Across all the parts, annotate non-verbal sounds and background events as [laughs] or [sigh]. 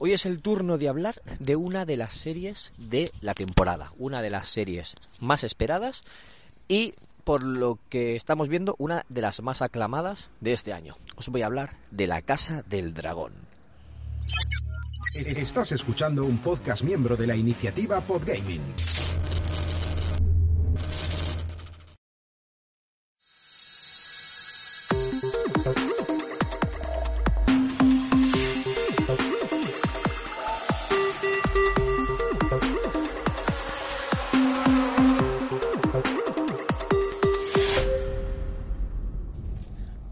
Hoy es el turno de hablar de una de las series de la temporada, una de las series más esperadas y por lo que estamos viendo una de las más aclamadas de este año. Os voy a hablar de La Casa del Dragón. Estás escuchando un podcast miembro de la iniciativa Podgaming.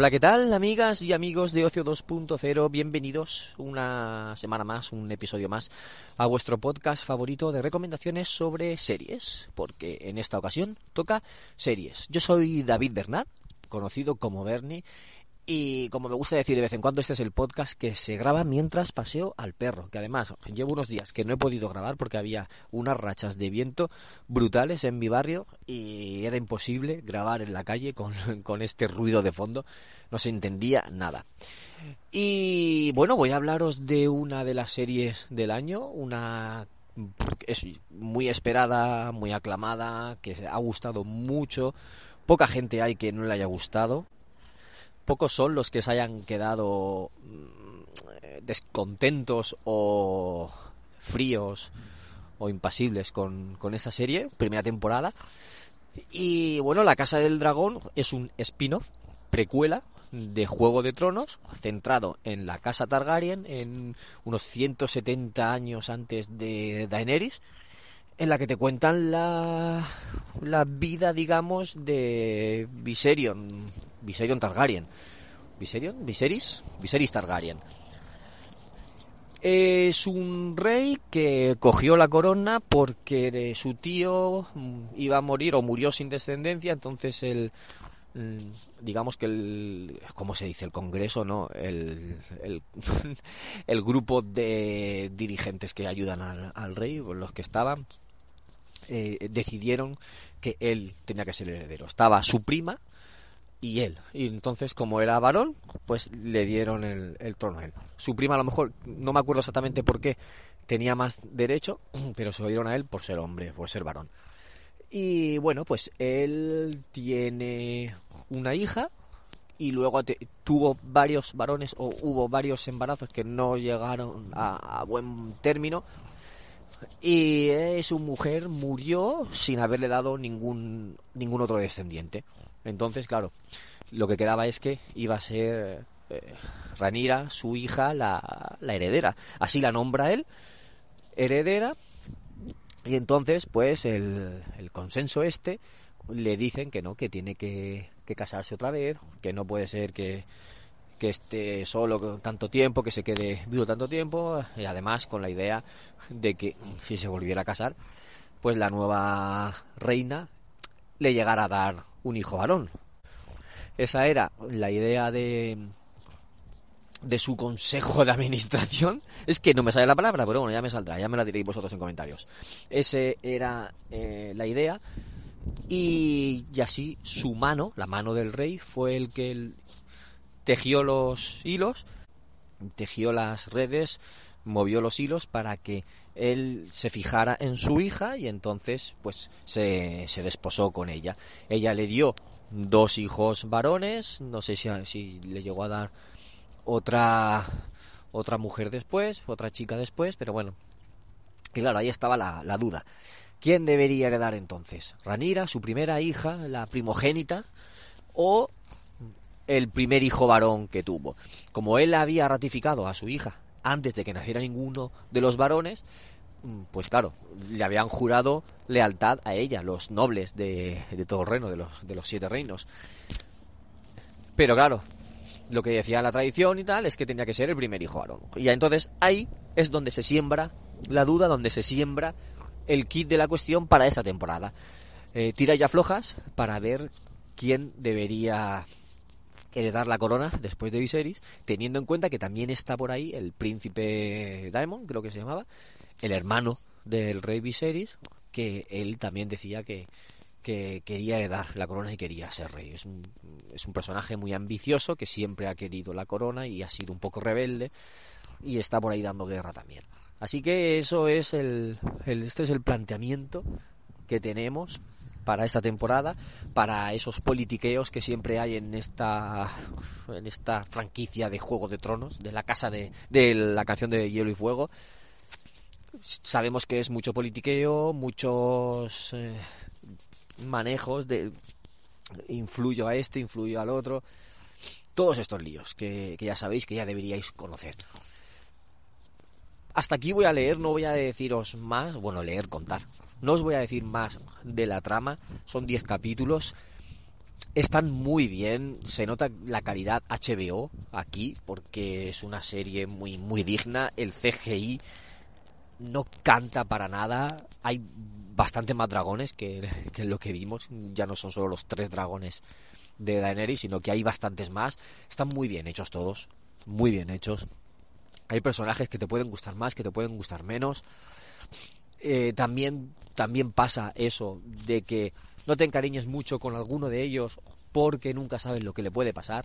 Hola, ¿qué tal, amigas y amigos de Ocio 2.0? Bienvenidos una semana más, un episodio más a vuestro podcast favorito de recomendaciones sobre series, porque en esta ocasión toca series. Yo soy David Bernat, conocido como Bernie, y como me gusta decir de vez en cuando, este es el podcast que se graba mientras paseo al perro, que además llevo unos días que no he podido grabar porque había unas rachas de viento brutales en mi barrio y era imposible grabar en la calle con, [laughs] con este ruido de fondo, no se entendía nada. Y bueno, voy a hablaros de una de las series del año, una es muy esperada, muy aclamada, que ha gustado mucho, poca gente hay que no le haya gustado, pocos son los que se hayan quedado mm, descontentos o fríos o impasibles con, con esa serie, primera temporada. Y bueno, La Casa del Dragón es un spin-off, precuela de Juego de Tronos, centrado en la Casa Targaryen, en unos 170 años antes de Daenerys, en la que te cuentan la, la vida, digamos, de Viserion, Viserion Targaryen. ¿Viserion? ¿Viserys? Viserys Targaryen. Es un rey que cogió la corona porque su tío mm, iba a morir o murió sin descendencia, entonces el digamos que el cómo se dice el congreso no el, el, [laughs] el grupo de dirigentes que ayudan al, al rey los que estaban eh, decidieron que él tenía que ser el heredero. Estaba su prima y él. Y entonces, como era varón, pues le dieron el, trono a él. Su prima, a lo mejor, no me acuerdo exactamente por qué, tenía más derecho, [clears throat] pero se lo dieron a él por ser hombre, por ser varón. Y bueno, pues él tiene una hija y luego te, tuvo varios varones o hubo varios embarazos que no llegaron a, a buen término y su mujer murió sin haberle dado ningún, ningún otro descendiente. Entonces, claro, lo que quedaba es que iba a ser eh, Ranira, su hija, la, la heredera. Así la nombra él, heredera, y entonces, pues, el, el consenso este le dicen que no, que tiene que, que casarse otra vez, que no puede ser que, que esté solo tanto tiempo, que se quede vivo tanto tiempo, y además con la idea de que si se volviera a casar, pues la nueva reina le llegara a dar un hijo varón. Esa era la idea de de su consejo de administración. Es que no me sale la palabra, pero bueno, ya me saldrá, ya me la diréis vosotros en comentarios. Ese era eh, la idea. Y, y, así su mano, la mano del rey, fue el que tejió los hilos, tejió las redes, movió los hilos para que él se fijara en su hija y entonces pues se, se desposó con ella. Ella le dio dos hijos varones, no sé si, si le llegó a dar otra otra mujer después, otra chica después, pero bueno. Y claro, ahí estaba la, la duda. ¿Quién debería heredar entonces? ¿Ranira, su primera hija, la primogénita? ¿O el primer hijo varón que tuvo. Como él había ratificado a su hija antes de que naciera ninguno de los varones, mm, pues claro, le habían jurado lealtad a ella, los nobles de, de todo el reino, de los, de los siete reinos. Pero claro, lo que decía la tradición y tal es que tenía que ser el primer hijo varón. Y entonces ahí es donde se siembra la duda, donde se siembra el kit de la cuestión para esta temporada. Eh, tira ya flojas para ver quién debería heredar la corona después de Viserys, teniendo en cuenta que también está por ahí el príncipe Daemon, creo que se llamaba, el hermano del rey Viserys, que él también decía que, que quería heredar la corona y quería ser rey. Es un, es un personaje muy ambicioso que siempre ha querido la corona y ha sido un poco rebelde. y está por ahí dando guerra también. Así que eso es el, el este es el planteamiento que tenemos para esta temporada, para esos politiqueos que siempre hay en esta en esta franquicia de Juego de Tronos, de la casa de, de la canción de Hielo y Fuego. Sabemos que es mucho politiqueo, muchos eh, manejos de influyo a este, influyo al otro, todos estos líos que, que ya sabéis que ya deberíais conocer. Hasta aquí voy a leer, no voy a deciros más, bueno, leer, contar. No os voy a decir más de la trama, son 10 capítulos. Están muy bien, se nota la calidad HBO aquí, porque es una serie muy, muy digna. El CGI no canta para nada. Hay bastante más dragones que, [laughs] que lo que vimos. Ya no son solo los tres dragones de Daenerys, sino que hay bastantes más. Están muy bien hechos todos, muy bien hechos. Hay personajes que te pueden gustar más, que te pueden gustar menos. Eh, también, también pasa eso de que no te encariñes mucho con alguno de ellos porque nunca sabes lo que le puede pasar.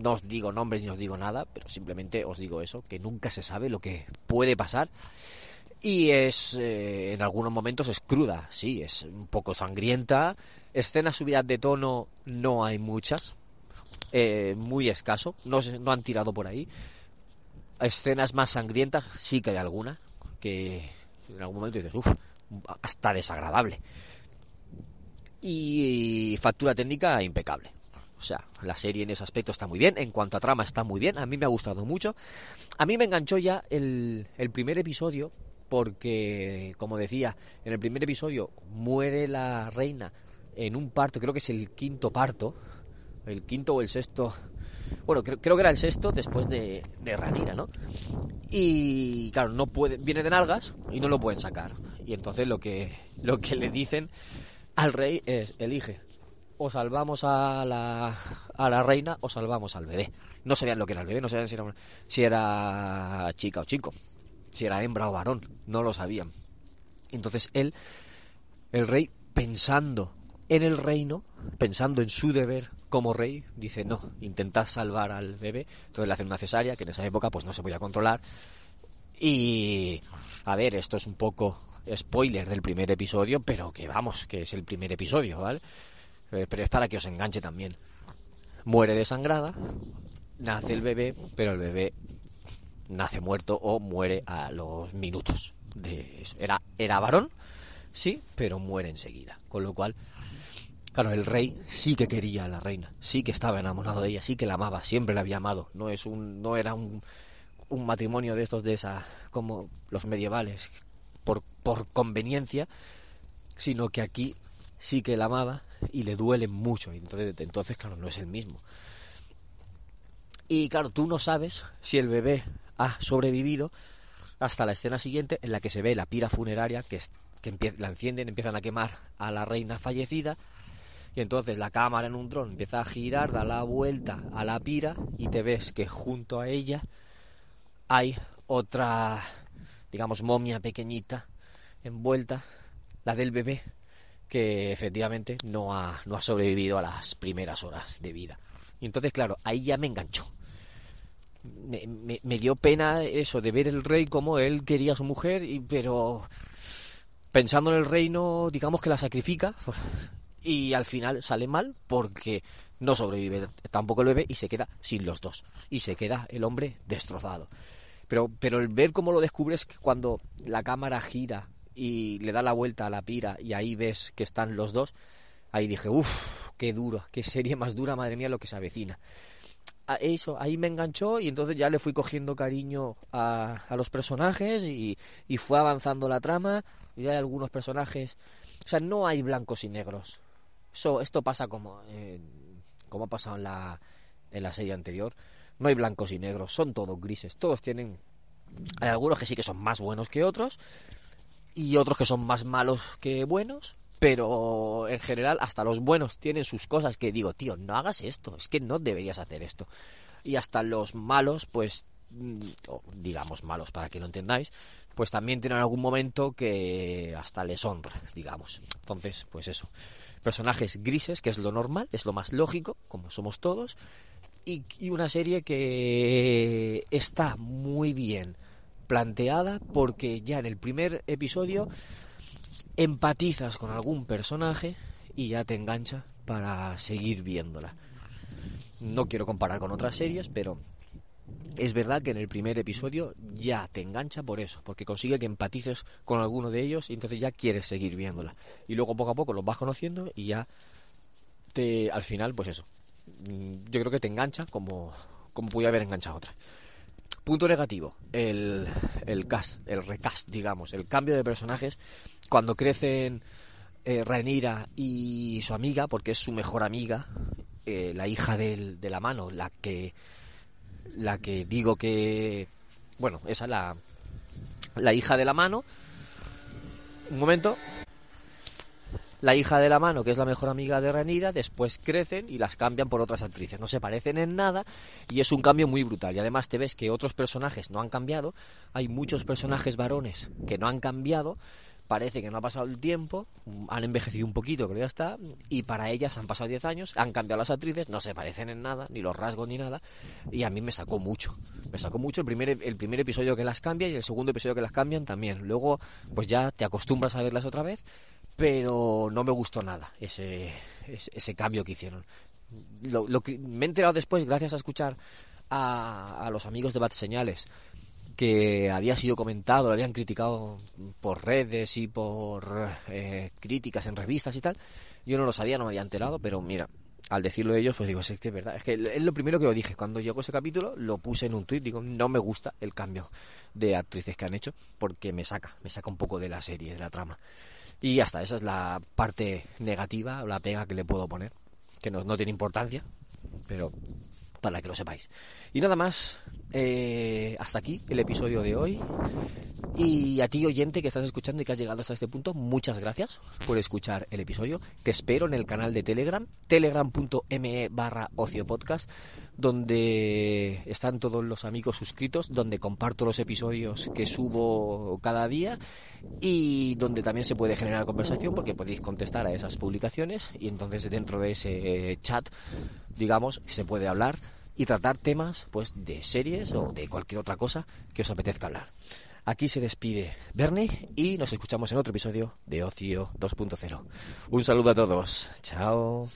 No os digo nombres ni os digo nada, pero simplemente os digo eso, que nunca se sabe lo que puede pasar. Y es, eh, en algunos momentos es cruda, sí, es un poco sangrienta. Escenas subidas de tono no hay muchas, eh, muy escaso, no, no han tirado por ahí. Escenas más sangrientas sí que hay alguna, que en algún momento dices, uff, hasta desagradable. Y factura técnica impecable. O sea, la serie en ese aspecto está muy bien. En cuanto a trama está muy bien. A mí me ha gustado mucho. A mí me enganchó ya el, el primer episodio porque, como decía, en el primer episodio muere la reina en un parto, creo que es el quinto parto, el quinto o el sexto, bueno, creo, creo que era el sexto después de, de Ranira, ¿no? Y claro, no puede, viene de nalgas y no lo pueden sacar. Y entonces lo que, lo que le dicen al rey es, elige, o salvamos a la, a la reina o salvamos al bebé. No sabían lo que era el bebé, no sabían si era, si era chica o chico si era hembra o varón, no lo sabían. Entonces él, el rey, pensando en el reino, pensando en su deber como rey, dice, no, intentad salvar al bebé, entonces le hacen una cesárea, que en esa época pues no se podía controlar. Y, a ver, esto es un poco spoiler del primer episodio, pero que vamos, que es el primer episodio, ¿vale? Eh, pero es para que os enganche también. Muere desangrada, nace el bebé, pero el bebé nace muerto o muere a los minutos de eso. Era, era varón, sí, pero muere enseguida. Con lo cual, claro, el rey sí que quería a la reina, sí que estaba enamorado de ella, sí que la amaba, siempre la había amado. No es un, no era un, matrimonio de estos de esa, como los medievales, por, por conveniencia, sino que aquí sí que la amaba y le duele mucho. Y entonces, entonces, claro, no es el mismo. Y claro, tú no sabes si el bebé ha sobrevivido hasta la escena siguiente en la que se ve la pira funeraria que, que la encienden, empiezan a quemar a la reina fallecida y entonces la cámara en un dron empieza a girar, da la vuelta a la pira y te ves que junto a ella hay otra, digamos, momia pequeñita envuelta, la del bebé, que efectivamente no ha, no ha sobrevivido a las primeras horas de vida. Y entonces, claro, ahí ya me enganchó me, me, dio pena eso de ver el rey como él quería a su mujer, y, pero pensando en el reino, digamos que la sacrifica y al final sale mal porque no sobrevive tampoco el bebé y se queda sin los dos y se queda el hombre destrozado. Pero, pero el ver cómo lo descubres cuando la cámara gira y le da la vuelta a la pira y ahí ves que están los dos, ahí dije, uff, qué duro, qué serie más dura, madre mía, lo que se avecina eso, ahí me enganchó y entonces ya le fui cogiendo cariño a, a los personajes y, y, fue avanzando la trama y hay algunos personajes, o sea, no hay blancos y negros. Eso, esto pasa como, como ha pasado en la, en la serie anterior. No hay blancos y negros, son todos grises. Todos tienen, hay algunos que sí que son más buenos que otros y otros que son más malos que buenos pero en general hasta los buenos tienen sus cosas que digo, tío, no hagas esto, es que no deberías hacer esto. Y hasta los malos, pues, mm, digamos malos para que lo entendáis, pues también tienen algún momento que hasta les honra, digamos. Entonces, pues eso. Personajes grises, que es lo normal, es lo más lógico, como somos todos, y, y una serie que está muy bien planteada porque ya en el primer episodio empatizas con algún personaje y ya te engancha para seguir viéndola. No quiero comparar con otras series, pero es verdad que en el primer episodio ya te engancha por eso, porque consigue que empatices con alguno de ellos y entonces ya quieres seguir viéndola. Y luego poco a poco los vas conociendo y ya te al final pues eso. Yo creo que te engancha como como puede haber enganchado otra. Punto negativo, el, el cast, el recast, digamos, el cambio de personajes cuando crecen eh, Rhaenyra y su amiga, porque es su mejor amiga, eh, la hija del, de la mano, la que la que digo que bueno, esa es la la hija de la mano. Un momento. La hija de la mano, que es la mejor amiga de Ranira, después crecen y las cambian por otras actrices. No se parecen en nada y es un cambio muy brutal. Y además te ves que otros personajes no han cambiado. Hay muchos personajes varones que no han cambiado parece que no ha pasado el tiempo, han envejecido un poquito, pero ya está, y para ellas han pasado 10 años, han cambiado las actrices, no se parecen en nada, ni los rasgos ni nada, y a mí me sacó mucho, me sacó mucho el primer, el primer episodio que las cambia y el segundo episodio que las cambian también. Luego, pues ya te acostumbras a verlas otra vez, pero no me gustó nada ese, ese, cambio que hicieron. Lo, que me he enterado después, gracias a escuchar a, a los amigos de Bad Señales, que había sido comentado, lo habían criticado por redes y por eh, críticas en revistas y tal. Yo no lo sabía, no me había enterado, pero mira, al decirlo ellos, pues digo, es que es verdad. Es que es lo primero que lo dije. Cuando llegó ese capítulo, lo puse en un tuit. Digo, no me gusta el cambio de actrices que han hecho porque me saca, me saca un poco de la serie, de la trama. Y ya está, esa es la parte negativa, la pega que le puedo poner. Que no, no tiene importancia, pero para que lo sepáis. Y nada más, eh, hasta aquí el episodio de hoy. Y a ti oyente que estás escuchando y que has llegado hasta este punto, muchas gracias por escuchar el episodio. Te espero en el canal de Telegram, telegram.me barra ociopodcast, donde están todos los amigos suscritos, donde comparto los episodios que subo cada día y donde también se puede generar conversación porque podéis contestar a esas publicaciones y entonces dentro de ese chat, digamos, se puede hablar y tratar temas pues de series o de cualquier otra cosa que os apetezca hablar. Aquí se despide Bernie y nos escuchamos en otro episodio de Ocio 2.0. Un saludo a todos. Chao.